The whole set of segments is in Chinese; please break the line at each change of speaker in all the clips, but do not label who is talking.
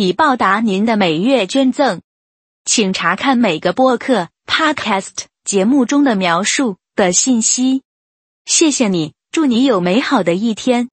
以报答您的每月捐赠，请查看每个播客 Podcast 节目中的描述的信息。谢谢你，祝你有美好的一天。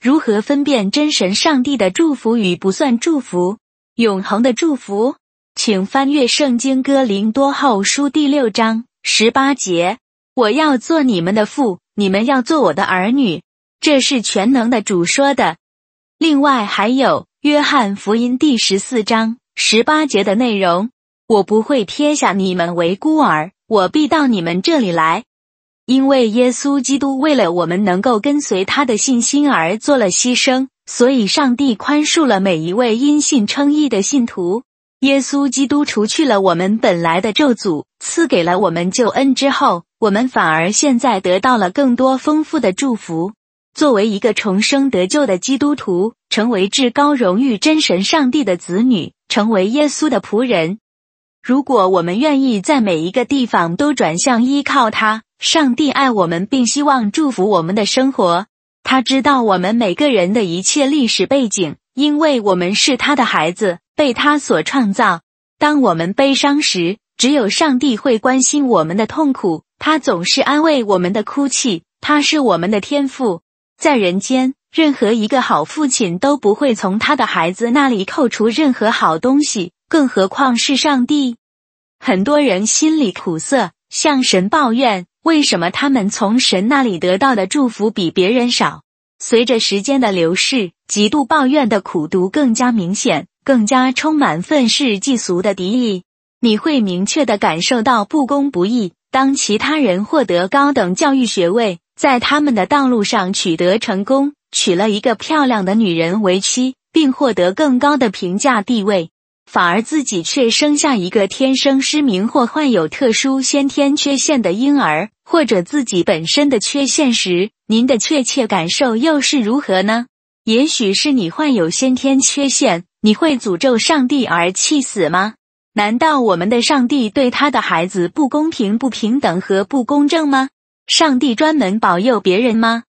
如何分辨真神上帝的祝福与不算祝福？永恒的祝福，请翻阅《圣经·哥林多后书》第六章十八节：“我要做你们的父。”你们要做我的儿女，这是全能的主说的。另外还有约翰福音第十四章十八节的内容：我不会撇下你们为孤儿，我必到你们这里来。因为耶稣基督为了我们能够跟随他的信心而做了牺牲，所以上帝宽恕了每一位因信称义的信徒。耶稣基督除去了我们本来的咒诅，赐给了我们救恩之后。我们反而现在得到了更多丰富的祝福。作为一个重生得救的基督徒，成为至高荣誉真神上帝的子女，成为耶稣的仆人。如果我们愿意在每一个地方都转向依靠他，上帝爱我们，并希望祝福我们的生活。他知道我们每个人的一切历史背景，因为我们是他的孩子，被他所创造。当我们悲伤时，只有上帝会关心我们的痛苦。他总是安慰我们的哭泣，他是我们的天父，在人间，任何一个好父亲都不会从他的孩子那里扣除任何好东西，更何况是上帝。很多人心里苦涩，向神抱怨，为什么他们从神那里得到的祝福比别人少？随着时间的流逝，极度抱怨的苦毒更加明显，更加充满愤世嫉俗的敌意。你会明确的感受到不公不义。当其他人获得高等教育学位，在他们的道路上取得成功，娶了一个漂亮的女人为妻，并获得更高的评价地位，反而自己却生下一个天生失明或患有特殊先天缺陷的婴儿，或者自己本身的缺陷时，您的确切感受又是如何呢？也许是你患有先天缺陷，你会诅咒上帝而气死吗？难道我们的上帝对他的孩子不公平、不平等和不公正吗？上帝专门保佑别人吗？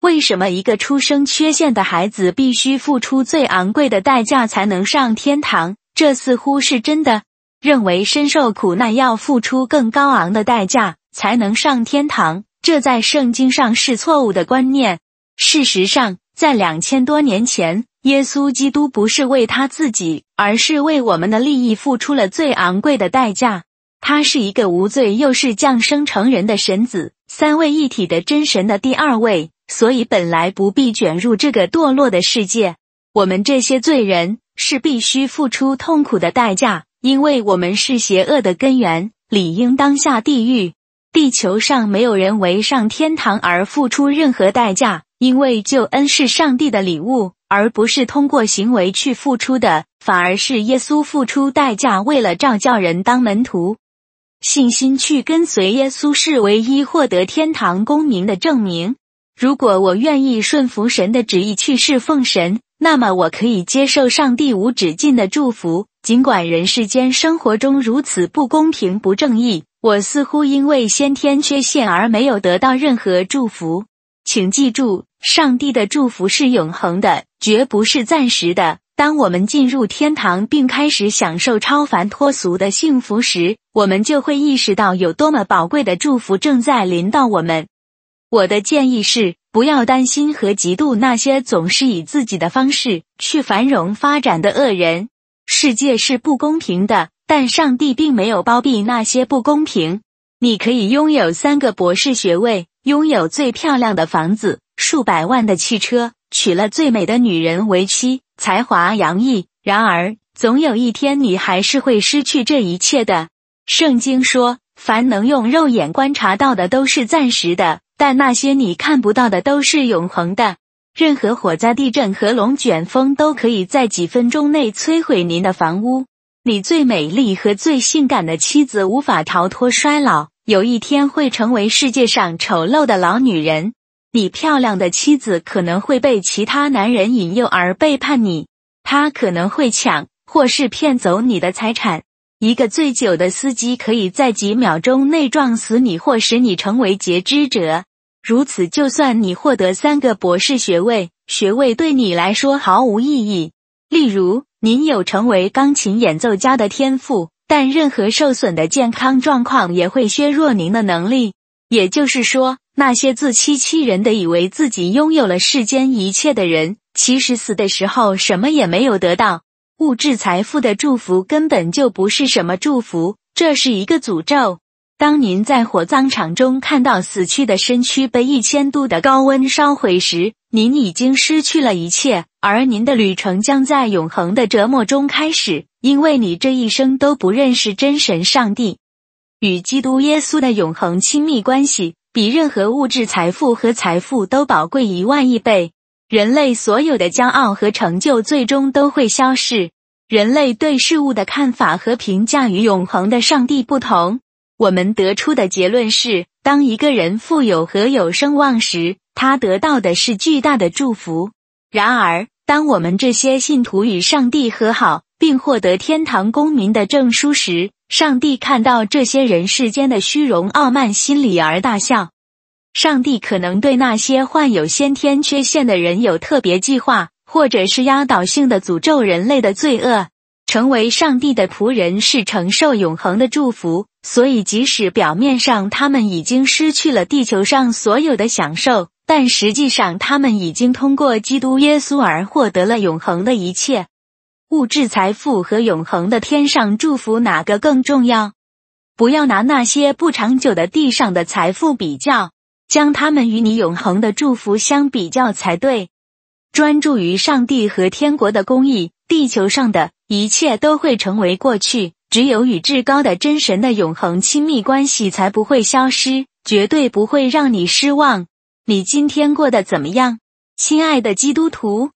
为什么一个出生缺陷的孩子必须付出最昂贵的代价才能上天堂？这似乎是真的。认为深受苦难要付出更高昂的代价才能上天堂，这在圣经上是错误的观念。事实上，在两千多年前。耶稣基督不是为他自己，而是为我们的利益付出了最昂贵的代价。他是一个无罪又是降生成人的神子，三位一体的真神的第二位，所以本来不必卷入这个堕落的世界。我们这些罪人是必须付出痛苦的代价，因为我们是邪恶的根源，理应当下地狱。地球上没有人为上天堂而付出任何代价，因为救恩是上帝的礼物。而不是通过行为去付出的，反而是耶稣付出代价，为了召教人当门徒，信心去跟随耶稣是唯一获得天堂公民的证明。如果我愿意顺服神的旨意去侍奉神，那么我可以接受上帝无止境的祝福。尽管人世间生活中如此不公平、不正义，我似乎因为先天缺陷而没有得到任何祝福。请记住，上帝的祝福是永恒的，绝不是暂时的。当我们进入天堂并开始享受超凡脱俗的幸福时，我们就会意识到有多么宝贵的祝福正在临到我们。我的建议是，不要担心和嫉妒那些总是以自己的方式去繁荣发展的恶人。世界是不公平的，但上帝并没有包庇那些不公平。你可以拥有三个博士学位。拥有最漂亮的房子、数百万的汽车，娶了最美的女人为妻，才华洋溢。然而，总有一天你还是会失去这一切的。圣经说：“凡能用肉眼观察到的都是暂时的，但那些你看不到的都是永恒的。”任何火灾、地震和龙卷风都可以在几分钟内摧毁您的房屋。你最美丽和最性感的妻子无法逃脱衰老，有一天会成为世界上丑陋的老女人。你漂亮的妻子可能会被其他男人引诱而背叛你，他可能会抢或是骗走你的财产。一个醉酒的司机可以在几秒钟内撞死你，或使你成为截肢者。如此，就算你获得三个博士学位，学位对你来说毫无意义。例如，您有成为钢琴演奏家的天赋，但任何受损的健康状况也会削弱您的能力。也就是说，那些自欺欺人的以为自己拥有了世间一切的人，其实死的时候什么也没有得到。物质财富的祝福根本就不是什么祝福，这是一个诅咒。当您在火葬场中看到死去的身躯被一千度的高温烧毁时，您已经失去了一切，而您的旅程将在永恒的折磨中开始，因为你这一生都不认识真神上帝。与基督耶稣的永恒亲密关系，比任何物质财富和财富都宝贵一万亿倍。人类所有的骄傲和成就最终都会消逝。人类对事物的看法和评价与永恒的上帝不同。我们得出的结论是：当一个人富有和有声望时，他得到的是巨大的祝福。然而，当我们这些信徒与上帝和好，并获得天堂公民的证书时，上帝看到这些人世间的虚荣傲慢，心理而大笑。上帝可能对那些患有先天缺陷的人有特别计划，或者是压倒性的诅咒人类的罪恶。成为上帝的仆人是承受永恒的祝福，所以即使表面上他们已经失去了地球上所有的享受，但实际上他们已经通过基督耶稣而获得了永恒的一切。物质财富和永恒的天上祝福哪个更重要？不要拿那些不长久的地上的财富比较，将它们与你永恒的祝福相比较才对。专注于上帝和天国的公义，地球上的。一切都会成为过去，只有与至高的真神的永恒亲密关系才不会消失，绝对不会让你失望。你今天过得怎么样，亲爱的基督徒？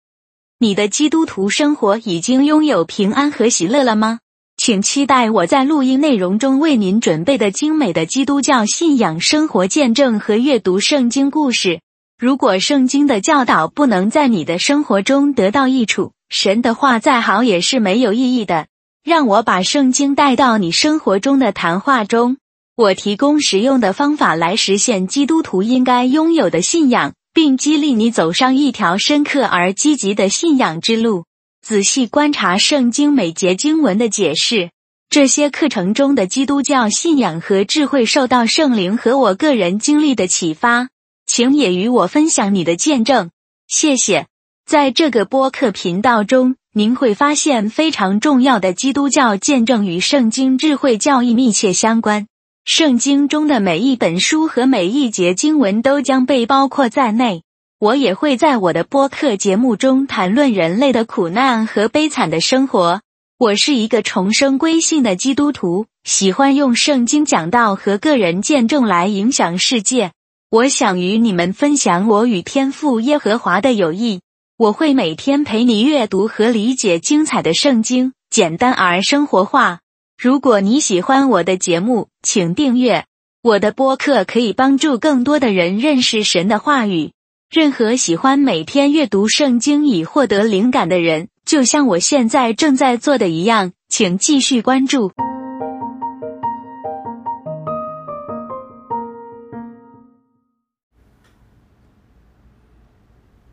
你的基督徒生活已经拥有平安和喜乐了吗？请期待我在录音内容中为您准备的精美的基督教信仰生活见证和阅读圣经故事。如果圣经的教导不能在你的生活中得到益处，神的话再好也是没有意义的。让我把圣经带到你生活中的谈话中。我提供实用的方法来实现基督徒应该拥有的信仰，并激励你走上一条深刻而积极的信仰之路。仔细观察圣经每节经文的解释。这些课程中的基督教信仰和智慧受到圣灵和我个人经历的启发。请也与我分享你的见证。谢谢。在这个播客频道中，您会发现非常重要的基督教见证与圣经智慧教义密切相关。圣经中的每一本书和每一节经文都将被包括在内。我也会在我的播客节目中谈论人类的苦难和悲惨的生活。我是一个重生归信的基督徒，喜欢用圣经讲道和个人见证来影响世界。我想与你们分享我与天父耶和华的友谊。我会每天陪你阅读和理解精彩的圣经，简单而生活化。如果你喜欢我的节目，请订阅我的播客，可以帮助更多的人认识神的话语。任何喜欢每天阅读圣经以获得灵感的人，就像我现在正在做的一样，请继续关注。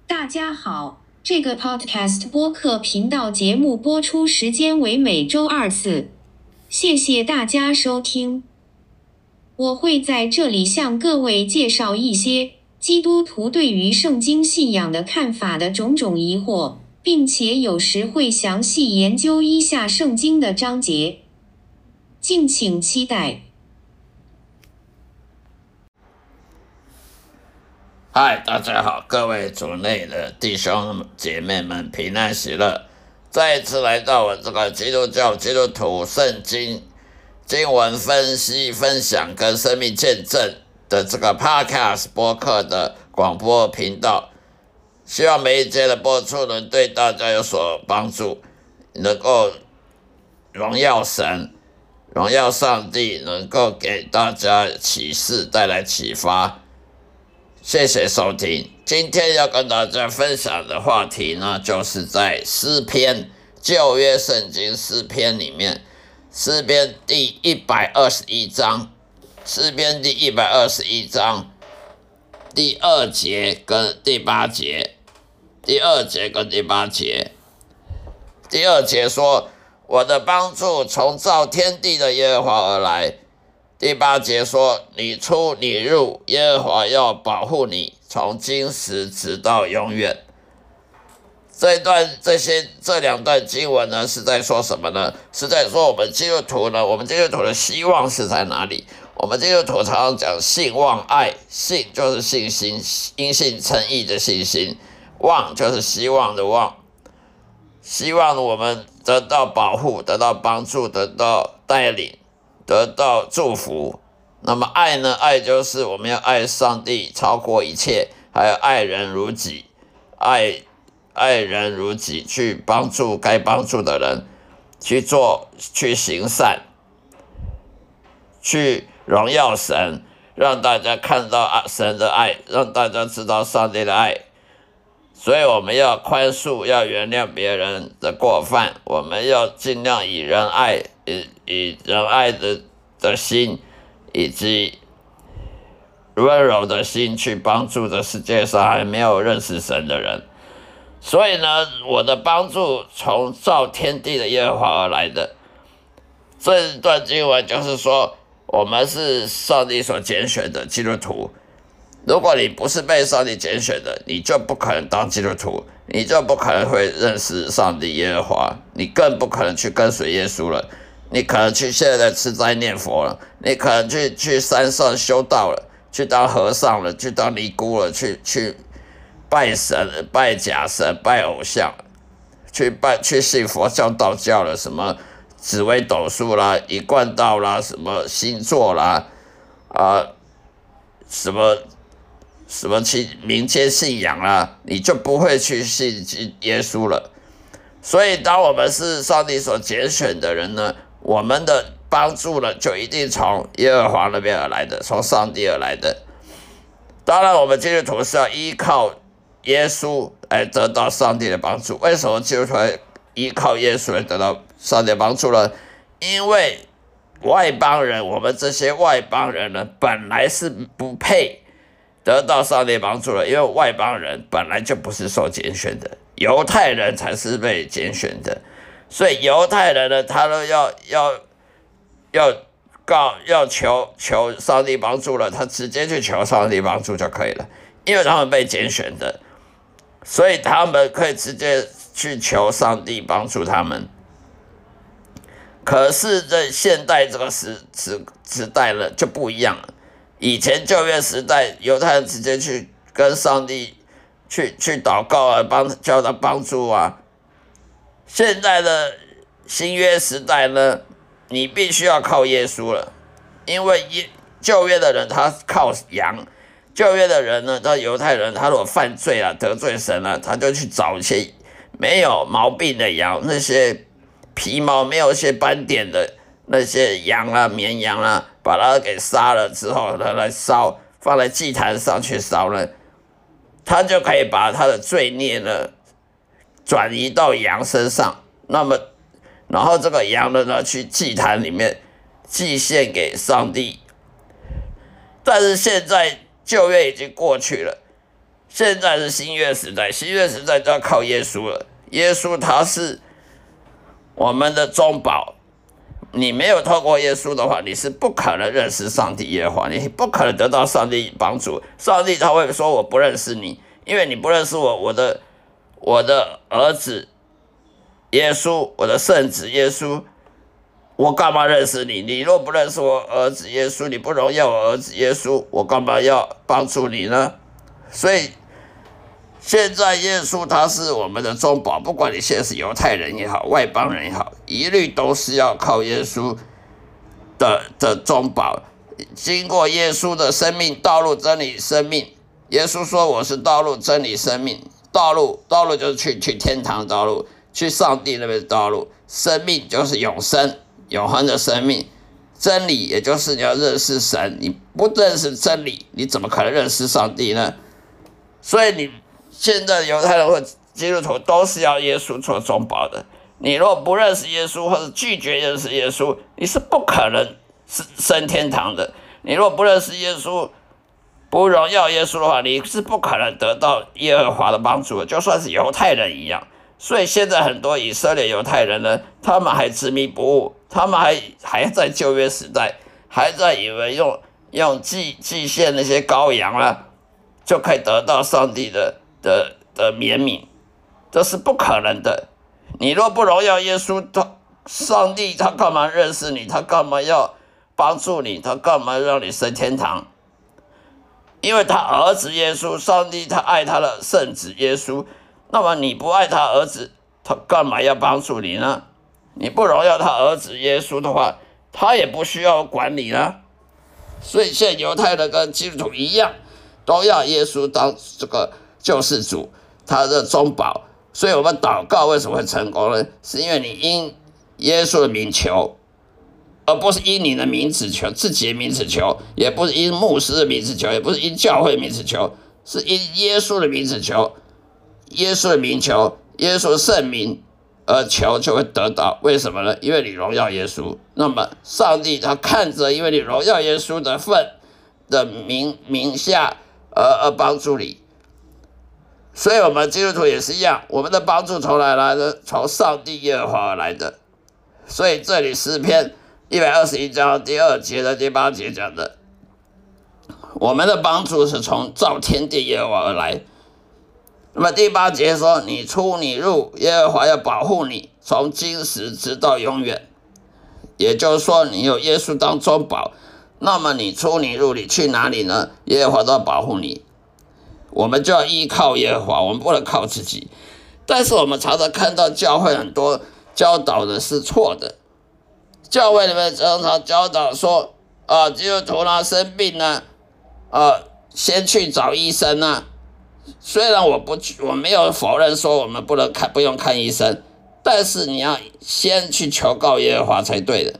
大家好，这个 Podcast 播客频道节目播出时间为每周二次，谢谢大家收听。我会在这里向各位介绍一些基督徒对于圣经信仰的看法的种种疑惑，并且有时会详细研究一下圣经的章节，敬请期待。
嗨，大家好，各位主内的弟兄姐妹们，平安喜乐！再一次来到我这个基督教基督徒圣经经文分析、分享跟生命见证的这个 Podcast 播客的广播频道。希望每一节的播出能对大家有所帮助，能够荣耀神、荣耀上帝，能够给大家启示，带来启发。谢谢收听。今天要跟大家分享的话题呢，就是在诗篇旧约圣经诗篇里面，诗篇第一百二十一章，诗篇第一百二十一章。第二节跟第八节，第二节跟第八节，第二节说：“我的帮助从造天地的耶和华而来。”第八节说：“你出你入，耶和华要保护你，从今时直到永远。”这段这些这两段经文呢，是在说什么呢？是在说我们基督徒呢？我们基督徒的希望是在哪里？我们基督徒常常讲信望爱，信就是信心，因信称义的信心；望就是希望的望，希望我们得到保护，得到帮助，得到带领，得到祝福。那么爱呢？爱就是我们要爱上帝超过一切，还有爱人如己，爱爱人如己，去帮助该帮助的人，去做去行善，去。荣耀神，让大家看到啊神的爱，让大家知道上帝的爱。所以我们要宽恕，要原谅别人的过犯，我们要尽量以仁爱、以以仁爱的的心，以及温柔的心去帮助这世界上还没有认识神的人。所以呢，我的帮助从造天地的耶和华而来的。这段经文就是说。我们是上帝所拣选的基督徒。如果你不是被上帝拣选的，你就不可能当基督徒，你就不可能会认识上帝耶和华，你更不可能去跟随耶稣了。你可能去现在吃斋念佛了，你可能去去山上修道了，去当和尚了，去当尼姑了，去去拜神、拜假神、拜偶像，去拜去信佛教、道教了，什么？紫微斗数啦，一贯道啦，什么星座啦，啊，什么什么去民间信仰啦，你就不会去信耶稣了。所以，当我们是上帝所拣选的人呢，我们的帮助呢，就一定从耶和华那边而来的，从上帝而来的。当然，我们基督徒是要依靠耶稣来得到上帝的帮助。为什么基督徒依靠耶稣来得到？上帝帮助呢，因为外邦人，我们这些外邦人呢，本来是不配得到上帝帮助的，因为外邦人本来就不是受拣选的，犹太人才是被拣选的，所以犹太人呢，他都要要要告要求求上帝帮助了，他直接去求上帝帮助就可以了，因为他们被拣选的，所以他们可以直接去求上帝帮助他们。可是，在现代这个时时时代了就不一样了。以前旧约时代，犹太人直接去跟上帝去去祷告啊，帮叫他帮助啊。现在的新约时代呢，你必须要靠耶稣了，因为耶旧约的人他靠羊，旧约的人呢，他犹太人他如果犯罪了得罪神了，他就去找一些没有毛病的羊，那些。皮毛没有一些斑点的那些羊啊、绵羊啊，把它给杀了之后，呢，来烧，放在祭坛上去烧呢，他就可以把他的罪孽呢转移到羊身上。那么，然后这个羊呢，呢去祭坛里面祭献给上帝。但是现在旧约已经过去了，现在是新约时代，新约时代就要靠耶稣了。耶稣他是。我们的中保，你没有透过耶稣的话，你是不可能认识上帝耶和华，你不可能得到上帝帮助。上帝他会说我不认识你，因为你不认识我，我的我的儿子耶稣，我的圣子耶稣，我干嘛认识你？你若不认识我儿子耶稣，你不荣耀我儿子耶稣，我干嘛要帮助你呢？所以。现在耶稣他是我们的中保，不管你现在是犹太人也好，外邦人也好，一律都是要靠耶稣的的中保。经过耶稣的生命道路真理生命，耶稣说我是道路真理生命，道路，道路就是去去天堂的道路，去上帝那边的道路。生命就是永生，永恒的生命。真理也就是你要认识神，你不认识真理，你怎么可能认识上帝呢？所以你现在犹太人或基督徒都是要耶稣做中保的。你若不认识耶稣，或者拒绝认识耶稣，你是不可能是升天堂的。你若不认识耶稣，不荣耀耶稣的话，你是不可能得到耶和华的帮助的。就算是犹太人一样。所以现在很多以色列犹太人呢，他们还执迷不悟，他们还还在旧约时代，还在以为用用祭祭献那些羔羊啊，就可以得到上帝的的的怜悯，这是不可能的。你若不荣耀耶稣，他上帝他干嘛认识你？他干嘛要帮助你？他干嘛让你升天堂？因为他儿子耶稣，上帝他爱他的圣子耶稣。那么你不爱他儿子，他干嘛要帮助你呢？你不荣耀他儿子耶稣的话，他也不需要管你了。所以现在犹太人跟基督徒一样，都要耶稣当这个救世主，他的中保。所以我们祷告为什么会成功呢？是因为你因耶稣的名求，而不是因你的名字求，自己的名字求，也不是因牧师的名字求，也不是因教会名字求，是因耶稣的名字求。耶稣的名求，耶稣的圣名而求就会得到。为什么呢？因为你荣耀耶稣。那么上帝他看着，因为你荣耀耶稣的份的名名下而而帮助你。所以，我们基督徒也是一样，我们的帮助从哪来的？从上帝耶和华而来的。所以，这里诗篇一百二十一章第二节的第八节讲的，我们的帮助是从造天地耶和华而来。那么第八节说：“你出你入，耶和华要保护你，从今时直到永远。”也就是说，你有耶稣当中保，那么你出你入，你去哪里呢？耶和华都要保护你。我们就要依靠耶和华，我们不能靠自己。但是我们常常看到教会很多教导的是错的，教会里面常常教导说：“啊，基督徒呢生病呢，啊，先去找医生啊。”虽然我不去我没有否认说我们不能看不用看医生，但是你要先去求告耶和华才对的，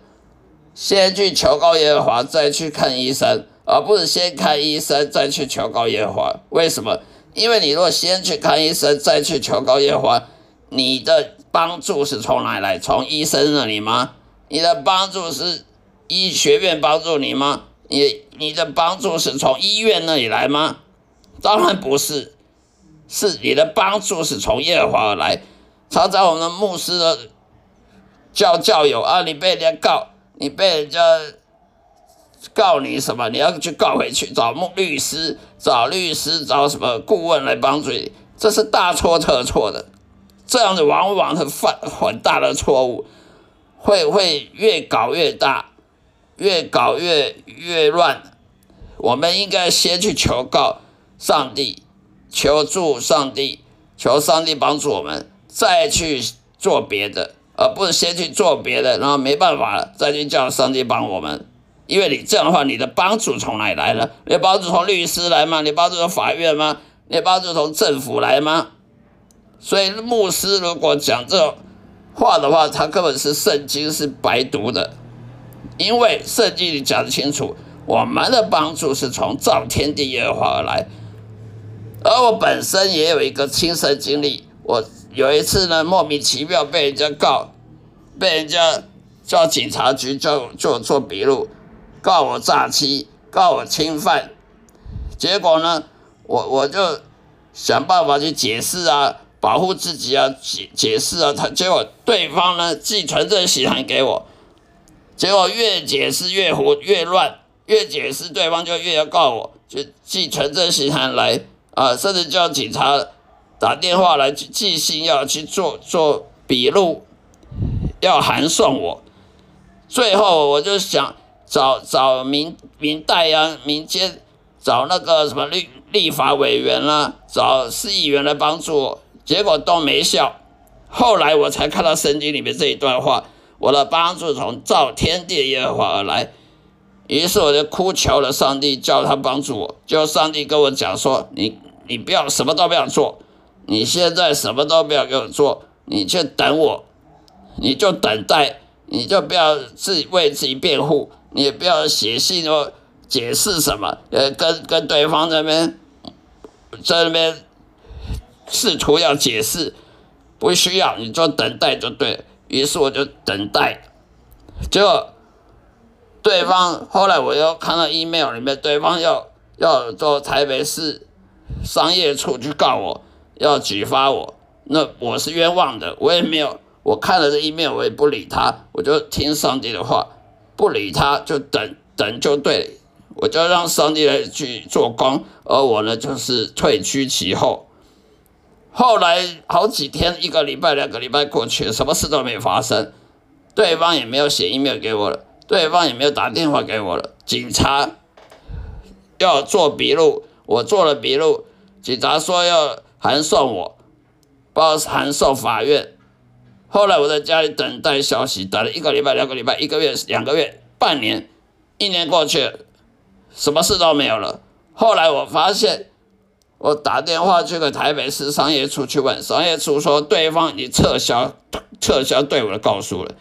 先去求告耶和华再去看医生，而不是先看医生再去求告耶和华。为什么？因为你若先去看医生再去求告耶和华，你的帮助是从哪来？从医生那里吗？你的帮助是医学院帮助你吗？你你的帮助是从医院那里来吗？当然不是，是你的帮助是从耶和华而来。常常我们牧师的教教友啊，你被人家告，你被人家告你什么？你要去告回去，找牧律师，找律师，找什么顾问来帮助你？这是大错特错的，这样子往往是犯很大的错误，会会越搞越大，越搞越越乱。我们应该先去求告。上帝，求助上帝，求上帝帮助我们，再去做别的，而不是先去做别的，然后没办法了，再去叫上帝帮我们。因为你这样的话，你的帮助从哪里来呢？你帮助从律师来吗？你帮助从法院吗？你帮助从政府来吗？所以牧师如果讲这话的话，他根本是圣经是白读的，因为圣经里讲得清楚，我们的帮助是从造天地耶和华而来。而我本身也有一个亲身经历，我有一次呢，莫名其妙被人家告，被人家叫警察局叫做做笔录，告我诈欺，告我侵犯，结果呢，我我就想办法去解释啊，保护自己啊，解解释啊，他结果对方呢寄存证信函给我，结果越解释越胡越乱，越解释对方就越要告我，就寄存证信函来。啊，甚至叫警察打电话来寄信，要去做做笔录，要函送我。最后我就想找找民民代啊，民间找那个什么立立法委员啦，找市议员来帮助我，结果都没效。后来我才看到圣经里面这一段话，我的帮助从造天地耶和华而来。于是我就哭求了上帝，叫他帮助我。就上帝跟我讲说：“你你不要什么都不要做，你现在什么都不要给我做，你就等我，你就等待，你就不要自己为自己辩护，你也不要写信哦解释什么，呃，跟跟对方那边在那边试图要解释，不需要，你就等待就对。于是我就等待，结果对方后来我又看到 email 里面，对方要要做台北市商业处去告我，要举发我，那我是冤枉的，我也没有，我看了这 email 我也不理他，我就听上帝的话，不理他就等等就对，我就让上帝来去做工，而我呢就是退居其后。后来好几天，一个礼拜、两个礼拜过去，什么事都没发生，对方也没有写 email 给我了，对方也没有打电话给我了。警察要做笔录，我做了笔录，警察说要函送我，报函送法院。后来我在家里等待消息，等了一个礼拜、两个礼拜、一个月、两个月、半年、一年过去，什么事都没有了。后来我发现。我打电话去给台北市商业处去问，商业处说对方已撤销撤销对我的告诉了。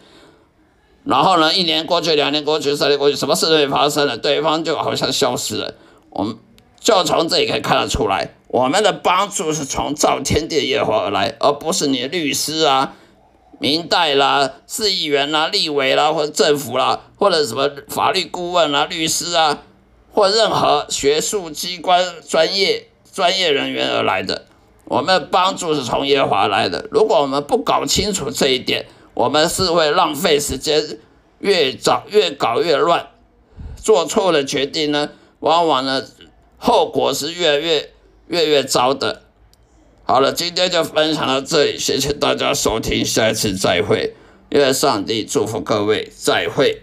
然后呢，一年过去，两年过去，三年过去，什么事都没发生了，对方就好像消失了。我们就从这里可以看得出来，我们的帮助是从造天地业火而来，而不是你的律师啊、明代啦、市议员啦、立委啦，或者政府啦，或者什么法律顾问啦、律师啊，或任何学术机关专业。专业人员而来的，我们的帮助是从耶华来的。如果我们不搞清楚这一点，我们是会浪费时间，越早越搞越乱，做错了决定呢，往往呢后果是越越越越糟的。好了，今天就分享到这里，谢谢大家收听，下一次再会，愿上帝祝福各位，再会。